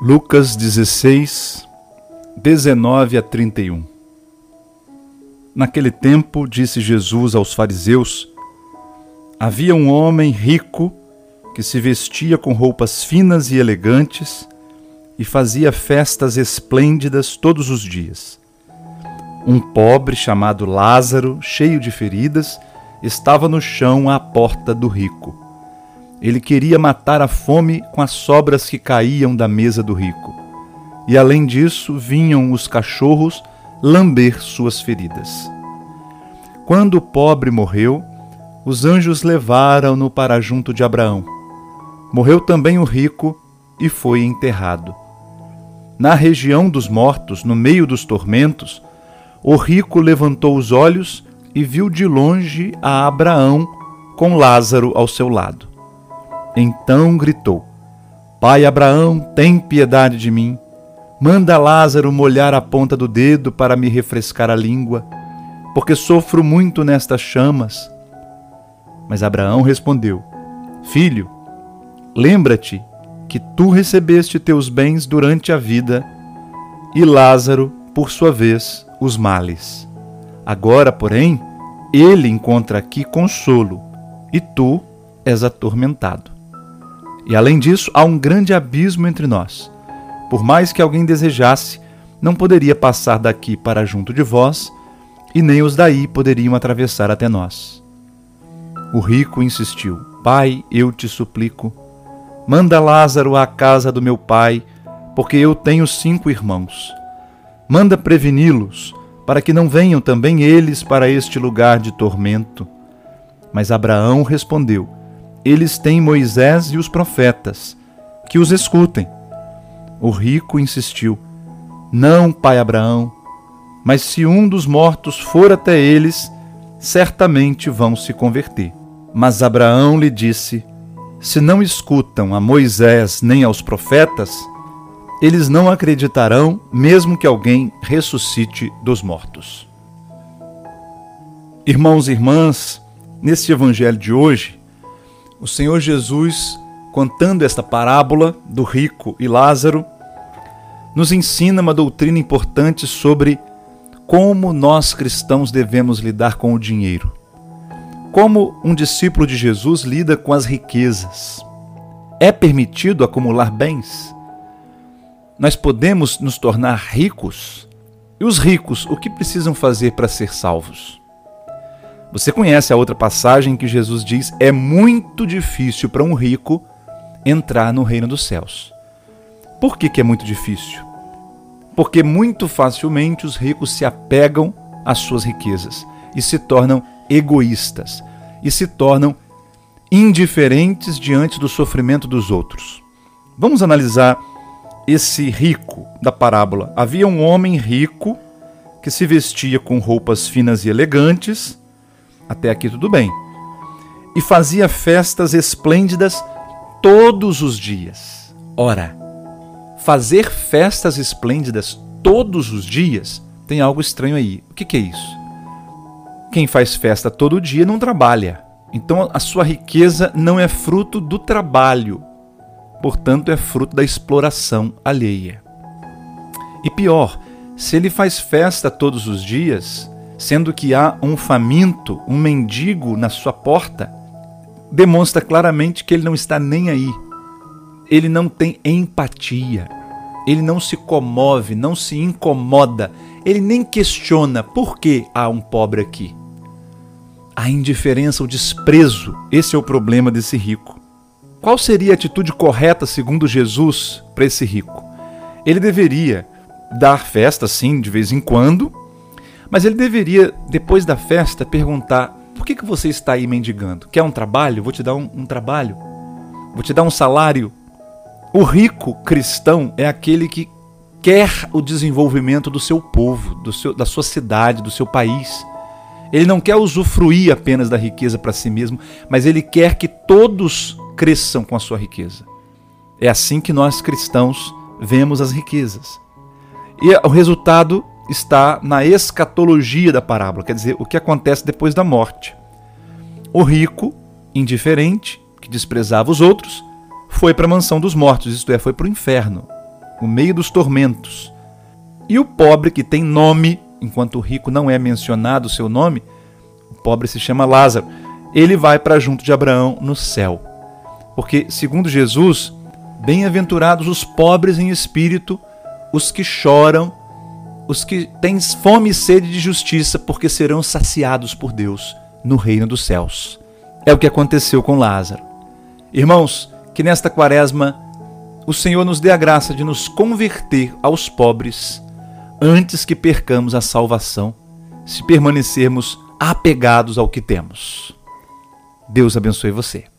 Lucas 16, 19 a 31 Naquele tempo, disse Jesus aos fariseus: Havia um homem rico que se vestia com roupas finas e elegantes e fazia festas esplêndidas todos os dias. Um pobre chamado Lázaro, cheio de feridas, estava no chão à porta do rico. Ele queria matar a fome com as sobras que caíam da mesa do rico. E além disso, vinham os cachorros lamber suas feridas. Quando o pobre morreu, os anjos levaram-no para junto de Abraão. Morreu também o rico e foi enterrado. Na região dos mortos, no meio dos tormentos, o rico levantou os olhos e viu de longe a Abraão com Lázaro ao seu lado. Então gritou: Pai Abraão, tem piedade de mim. Manda Lázaro molhar a ponta do dedo para me refrescar a língua, porque sofro muito nestas chamas. Mas Abraão respondeu: Filho, lembra-te que tu recebeste teus bens durante a vida, e Lázaro, por sua vez, os males. Agora, porém, ele encontra aqui consolo, e tu és atormentado. E além disso, há um grande abismo entre nós. Por mais que alguém desejasse, não poderia passar daqui para junto de vós, e nem os daí poderiam atravessar até nós. O rico insistiu: Pai, eu te suplico, manda Lázaro à casa do meu pai, porque eu tenho cinco irmãos. Manda preveni-los para que não venham também eles para este lugar de tormento. Mas Abraão respondeu: Eles têm Moisés e os profetas, que os escutem. O rico insistiu: Não, pai Abraão, mas se um dos mortos for até eles, certamente vão se converter. Mas Abraão lhe disse: Se não escutam a Moisés nem aos profetas, eles não acreditarão, mesmo que alguém ressuscite dos mortos. Irmãos e irmãs, neste evangelho de hoje, o Senhor Jesus, contando esta parábola do rico e Lázaro, nos ensina uma doutrina importante sobre como nós cristãos devemos lidar com o dinheiro. Como um discípulo de Jesus lida com as riquezas. É permitido acumular bens? nós podemos nos tornar ricos? E os ricos, o que precisam fazer para ser salvos? Você conhece a outra passagem que Jesus diz: é muito difícil para um rico entrar no reino dos céus. Por que, que é muito difícil? Porque muito facilmente os ricos se apegam às suas riquezas e se tornam egoístas e se tornam indiferentes diante do sofrimento dos outros. Vamos analisar esse rico da parábola. Havia um homem rico que se vestia com roupas finas e elegantes, até aqui tudo bem, e fazia festas esplêndidas todos os dias. Ora, fazer festas esplêndidas todos os dias tem algo estranho aí. O que, que é isso? Quem faz festa todo dia não trabalha. Então a sua riqueza não é fruto do trabalho, portanto é fruto da exploração alheia. E pior, se ele faz festa todos os dias, sendo que há um faminto, um mendigo na sua porta, demonstra claramente que ele não está nem aí. Ele não tem empatia. Ele não se comove, não se incomoda. Ele nem questiona por que há um pobre aqui. A indiferença, o desprezo, esse é o problema desse rico. Qual seria a atitude correta, segundo Jesus, para esse rico? Ele deveria dar festa, sim, de vez em quando, mas ele deveria, depois da festa, perguntar: por que, que você está aí mendigando? Quer um trabalho? Vou te dar um, um trabalho. Vou te dar um salário. O rico cristão é aquele que quer o desenvolvimento do seu povo, do seu, da sua cidade, do seu país. Ele não quer usufruir apenas da riqueza para si mesmo, mas ele quer que todos cresçam com a sua riqueza. É assim que nós cristãos vemos as riquezas. E o resultado está na escatologia da parábola, quer dizer, o que acontece depois da morte. O rico, indiferente, que desprezava os outros, foi para a mansão dos mortos, isto é, foi para o inferno. no meio dos tormentos. E o pobre que tem nome, enquanto o rico não é mencionado o seu nome, o pobre se chama Lázaro, ele vai para junto de Abraão no céu. Porque, segundo Jesus, bem-aventurados os pobres em espírito, os que choram, os que têm fome e sede de justiça, porque serão saciados por Deus no reino dos céus. É o que aconteceu com Lázaro. Irmãos, que nesta quaresma o Senhor nos dê a graça de nos converter aos pobres antes que percamos a salvação, se permanecermos apegados ao que temos. Deus abençoe você.